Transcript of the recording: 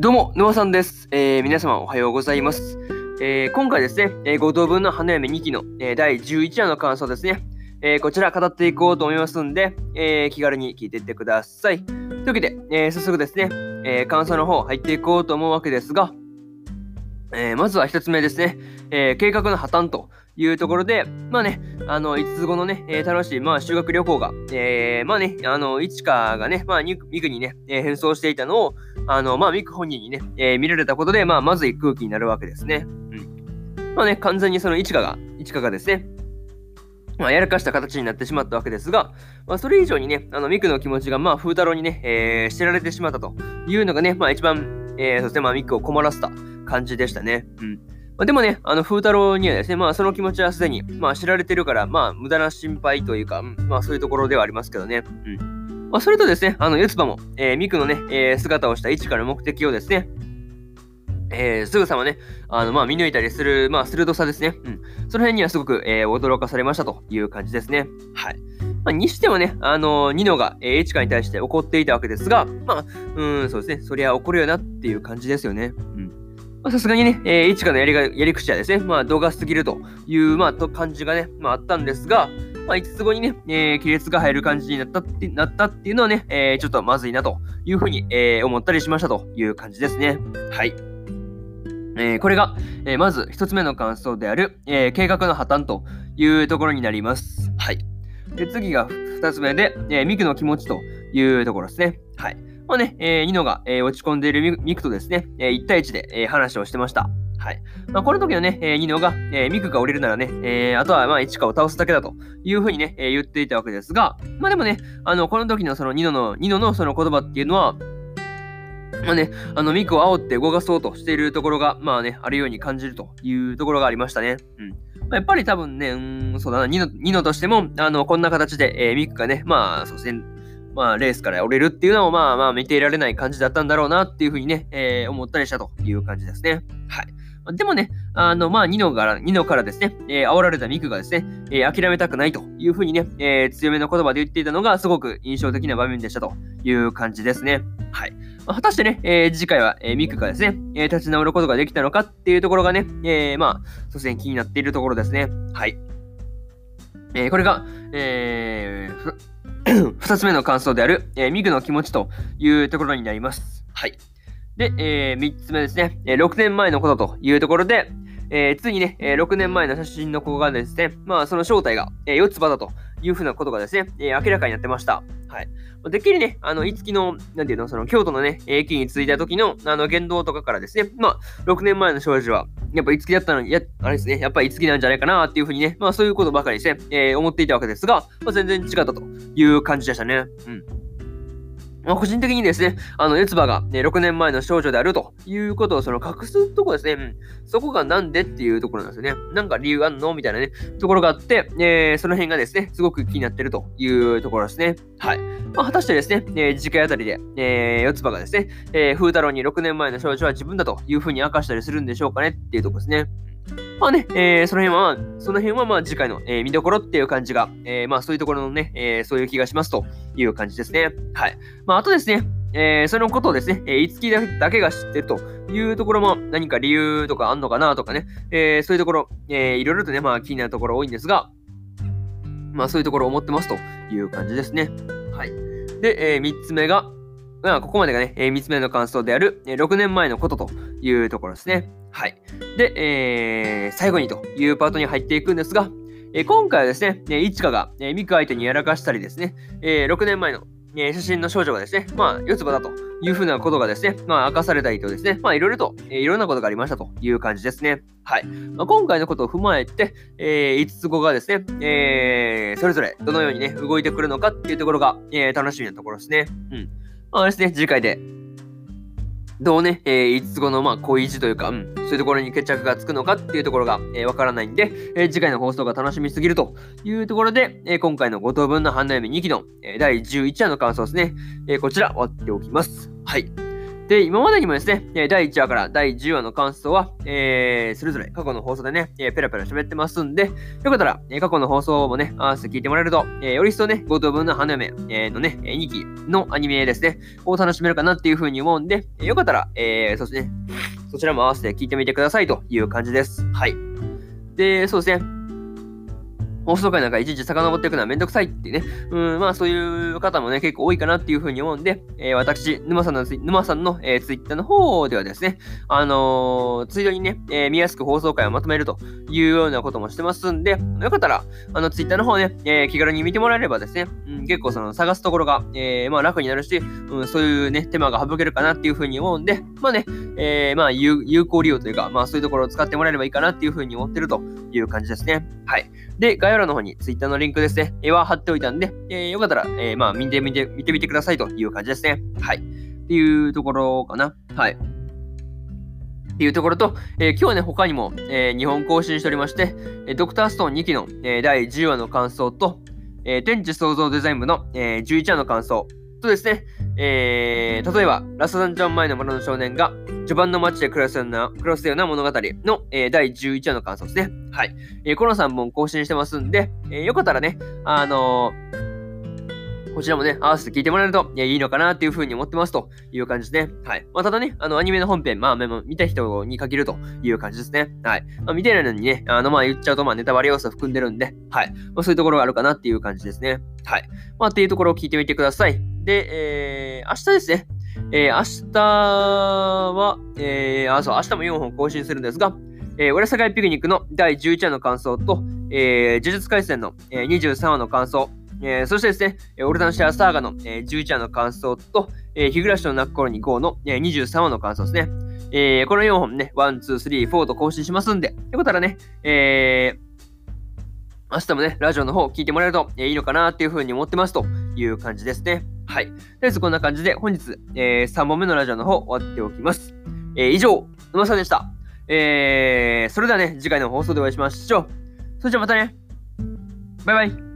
どうも、沼さんです。えー、皆様おはようございます。えー、今回ですね、えー、5等分の花嫁2期の、えー、第11話の感想ですね、えー、こちら語っていこうと思いますんで、えー、気軽に聞いていってください。というわけで、えー、早速ですね、えー、感想の方入っていこうと思うわけですが、えー、まずは1つ目ですね、えー、計画の破綻というところで、まあね、あの、5つ後のね、えー、楽しい、まあ、修学旅行が、えー、まあね、あの、いちかがね、まあ、ミクにね、えー、変装していたのを、あの、まあ、ミク本人にね、えー、見られたことで、まあ、まずい空気になるわけですね。うん。まあね、完全にそのいちかが、いちかがですね、まあ、やらかした形になってしまったわけですが、まあ、それ以上にね、あの、ミクの気持ちが、まあ、風太郎にね、えー、知られてしまったというのがね、まあ、一番、えー、そして、まあ、ミクを困らせた感じでしたね。うん。まあ、でもね、あの、風太郎にはですね、まあ、その気持ちはすでに、まあ、知られてるから、まあ、無駄な心配というか、まあ、そういうところではありますけどね。うん。まあ、それとですね、あの、四つ葉も、えー、ミクのね、えー、姿をした位置から目的をですね、えー、すぐさまね、あの、まあ、見抜いたりする、まあ、鋭さですね。うん。その辺にはすごく、えー、驚かされましたという感じですね。はい。まあ、にしてもね、あのー、ニノが、えー、エチカに対して怒っていたわけですが、まあ、うん、そうですね、そりゃ怒るよなっていう感じですよね。うん。さすがにね、えー、いちかのやりがやり口はですね、まあ、動画すぎるという、まあ、と感じがね、まあ、あったんですが、まあ、5つ後にね、えー、亀裂が入る感じになったってなったっていうのはね、えー、ちょっとまずいなというふうに、えー、思ったりしましたという感じですね。はい。えー、これが、えー、まず1つ目の感想である、えー、計画の破綻というところになります。はい。で次が2つ目で、えー、ミクの気持ちというところですね。はい。まあね、えー、ニノが、えー、落ち込んでいるミクとですね、えー、1対1で、えー、話をしてました。はい。まあ、この時のね、えー、ニノが、えー、ミクが降りるならね、えー、あとはまあ、イチカを倒すだけだというふうにね、えー、言っていたわけですが、まあでもね、あの、この時のそのニノの、ニノのその言葉っていうのは、まあね、あの、ミクを煽って動かそうとしているところが、まあね、あるように感じるというところがありましたね。うん。まあ、やっぱり多分ね、うん、そうだな、ニノ、ニノとしても、あの、こんな形で、えー、ミクがね、まあ、そうですね、まあ、レースから降りるっていうのも、まあまあ、見ていられない感じだったんだろうなっていうふうにね、えー、思ったりしたという感じですね。はい。でもね、あの、まあ、ニノから、ニノからですね、えー、煽られたミクがですね、えー、諦めたくないというふうにね、えー、強めの言葉で言っていたのが、すごく印象的な場面でしたという感じですね。はい。まあ、果たしてね、えー、次回は、えー、ミクがですね、えー、立ち直ることができたのかっていうところがね、えー、まあ、突然気になっているところですね。はい。えー、これが、えー、2つ目の感想である、えー、ミグの気持ちというところになります。はい。で、えー、3つ目ですね、えー、6年前のことというところで、えー、ついにね、えー、6年前の写真の子がですね、まあ、その正体が、えー、四つ葉だというふうなことがですね、えー、明らかになってました。はい。でっきりね、あの、いつきの、なんていうの、その、京都のね、駅に着いた時の、あの、言動とかからですね、まあ、6年前の少女は、やっぱいつきだったのに、や、あれですね、やっぱりいつきなんじゃないかなっていうふうにね、まあ、そういうことばかりですね、えー、思っていたわけですが、まあ、全然違ったという感じでしたね。うん。ま、個人的にですね、あの、エツバが、ね、6年前の少女であるということをその隠すとこですね、うん、そこがなんでっていうところなんですよね。なんか理由あんのみたいなね、ところがあって、えー、その辺がですね、すごく気になってるというところですね。はい。まあ、果たしてですね、えー、次回あたりで、えー、四つ葉がですね、えー、風太郎に6年前の少女は自分だというふうに明かしたりするんでしょうかねっていうところですね。まあね、えー、その辺は、その辺はまあ次回の、えー、見どころっていう感じが、えー、まあそういうところのね、えー、そういう気がしますという感じですね。はい。まああとですね、えー、そのことをですね、えー、いつきだけが知ってるというところも何か理由とかあんのかなとかね、えー、そういうところ、えー、いろいろとね、まあ気になるところ多いんですが、まあそういうところを思ってますという感じですね。はい。で、えー、3つ目が、まあ、ここまでがね、えー、3つ目の感想である、え、6年前のことというところですね。はい。で、えー、最後にというパートに入っていくんですが、えー、今回はですね、えー、いちかが、えー、ミク相手にやらかしたりですね、え、6年前の、え、写真の少女がですね、まあ、四つ葉だというふうなことがですね、まあ、明かされたりとですね、まあ、いろいろと、えー、いろんなことがありましたという感じですね。はい。まあ、今回のことを踏まえて、えー、5つ後がですね、えー、それぞれどのようにね、動いてくるのかっていうところが、えー、楽しみなところですね。うん。まあですね、次回で、どうね、えー、5つ後の、まあ、恋路というか、うん、そういうところに決着がつくのかっていうところが、えー、わからないんで、えー、次回の放送が楽しみすぎるというところで、えー、今回の5等分の花嫁2期の、えー、第11話の感想ですね、えー、こちら終わっておきます。はい。で、今までにもですね、第1話から第10話の感想は、えー、それぞれ過去の放送でね、えー、ペラペラ喋ってますんで、よかったら、え、過去の放送もね、合わせて聞いてもらえると、えー、より一層ね、五等分の花嫁、え、のね、2期のアニメですね、を楽しめるかなっていうふうに思うんで、えー、よかったら、え、そしてね、そちらも合わせて聞いてみてくださいという感じです。はい。で、そうですね。放送回なんかいちいち遡っていくのはめんどくさいってね、うん、まあそういう方もね、結構多いかなっていうふうに思うんで、えー、私、沼さんの、沼さんの、えー、ツイッターの方ではですね、あのー、ついでにね、えー、見やすく放送回をまとめるというようなこともしてますんで、よかったら、あの、ツイッターの方ね、えー、気軽に見てもらえればですね、うん、結構その探すところが、えー、まあ楽になるし、うん、そういうね、手間が省けるかなっていうふうに思うんで、まあね、えー、まあ有効利用というか、まあそういうところを使ってもらえればいいかなっていうふうに思ってるという感じですね。はい。で、概要欄の方に Twitter のリンクですね、絵は貼っておいたんで、えー、よかったら、えー、まあ、見てみて、見てみてくださいという感じですね。はい。っていうところかな。はい。っていうところと、えー、今日はね、他にも、えー、日本更新しておりまして、えー、ドクターストーン2期の、えー、第10話の感想と、えー、天地創造デザイン部の、えー、11話の感想とですね、えー、例えば、ラストダンジョン前の村の少年が、序盤の街で暮らすような、暮らすような物語の、えー、第11話の感想ですね。はい。えー、この3本更新してますんで、えー、よかったらね、あのこちらもね、合わせて聞いてもらえると、いや、いいのかなっていうふうに思ってますという感じですね。はい。まあ、ただね、あの、アニメの本編、まあ、見た人に限るという感じですね。はい。まあ、見てないのにね、あの、まあ、言っちゃうと、まあ、ネタバレ要素含んでるんで、はい。まあ、そういうところがあるかなっていう感じですね。はい。まあ、っていうところを聞いてみてください。で、えー、明日ですね。えー、明日は、えー、あ、そう、明日も4本更新するんですが、えー、浦坂ピクニックの第11話の感想と、えー、呪術廻戦の、えー、23話の感想、えー、そしてですね、オルタンシアサーガの、えー、11話の感想と、えー、日暮らしの泣く頃に GO の、えー、23話の感想ですね。えー、この4本ね、1、2、3、4と更新しますんで、よかったらね、えー、明日もね、ラジオの方聞いてもらえると、えー、いいのかなっていうふうに思ってますという感じですね。はい。とりあえずこんな感じで本日、えー、3本目のラジオの方終わっておきます。えー、以上、沼さんでした。えー、それではね、次回の放送でお会いしましょう。それじゃあまたね。バイバイ。